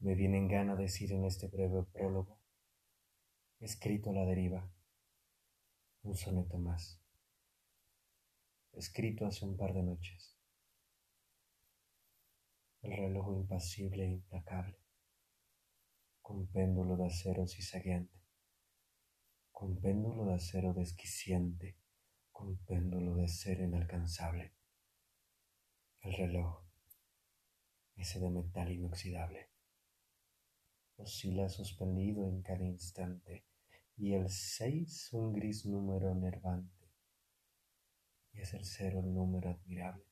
Me viene en gana decir en este breve prólogo, escrito a la deriva, un soneto más, escrito hace un par de noches. El reloj impasible e implacable, con péndulo de acero cizagueante, con péndulo de acero desquiciante, con péndulo de acero inalcanzable. El reloj, ese de metal inoxidable, oscila suspendido en cada instante, y el seis un gris número nervante, y es el cero el número admirable,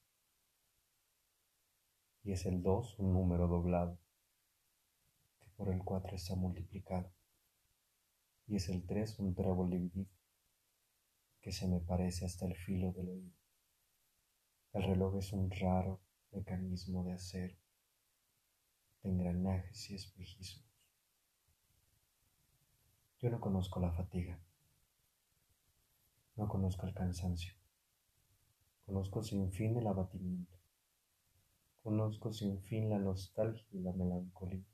y es el dos un número doblado, que por el cuatro está multiplicado, y es el tres un trébol dividido, que se me parece hasta el filo del oído. El reloj es un raro mecanismo de acero, de engranajes y espejismos. Yo no conozco la fatiga, no conozco el cansancio, conozco sin fin el abatimiento, conozco sin fin la nostalgia y la melancolía.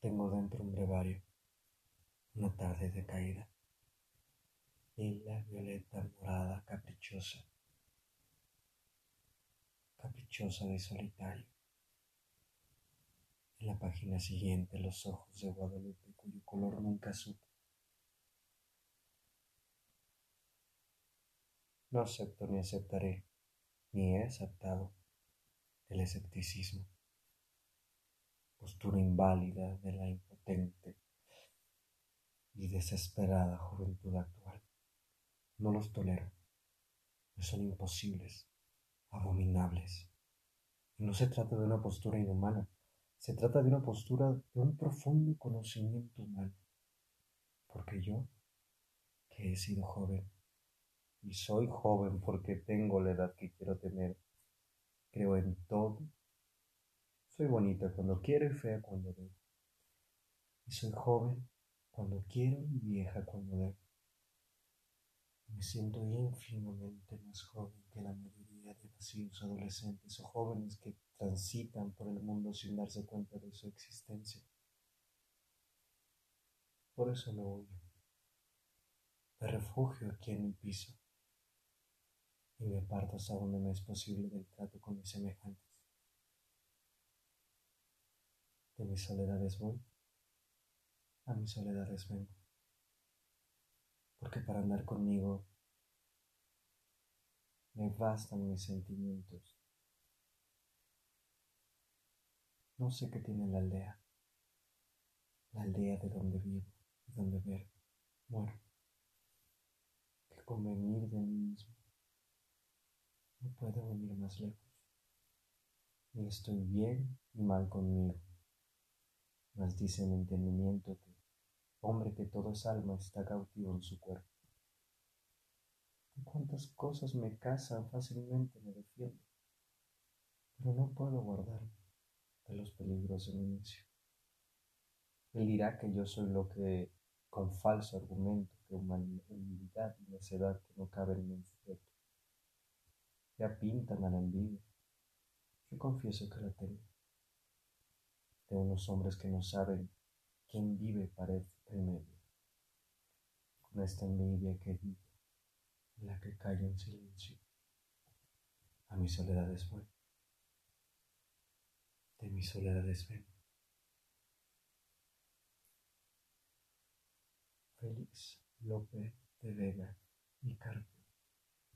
Tengo dentro un brevario, una tarde de caída lila, violeta, morada, caprichosa, caprichosa de solitario. En la página siguiente, los ojos de Guadalupe, cuyo color nunca supe. No acepto ni aceptaré, ni he aceptado el escepticismo, postura inválida de la impotente y desesperada juventud actual. No los tolero. Son imposibles, abominables. Y no se trata de una postura inhumana, se trata de una postura de un profundo conocimiento humano. Porque yo, que he sido joven, y soy joven porque tengo la edad que quiero tener, creo en todo. Soy bonita cuando quiero y fea cuando debo. Y soy joven cuando quiero y vieja cuando debo. Me siento ínfimamente más joven que la mayoría de vacíos adolescentes o jóvenes que transitan por el mundo sin darse cuenta de su existencia. Por eso no huyo. Me refugio aquí en el piso y me parto hasta donde me es posible del trato con mis semejantes. De mis soledades voy, a mis soledades vengo porque para andar conmigo me bastan mis sentimientos. No sé qué tiene la aldea, la aldea de donde vivo y donde ver, muero, que convenir de mí mismo. No puedo venir más lejos, ni estoy bien ni mal conmigo, mas dice mi entendimiento que hombre que todo es alma está cautivo en su cuerpo. cuántas cosas me casan fácilmente me defiendo, pero no puedo guardarme de los peligros de mi inicio. Él dirá que yo soy lo que, con falso argumento, que humildad y necedad que no caben en un sujeto. Ya pintan a la envidia. Yo confieso que la tengo. De unos hombres que no saben quién vive parece medio, con esta envidia que vive, la que calla en silencio. A mi soledad es bueno, de mi soledad es ven. Félix López de Vega y Carpe.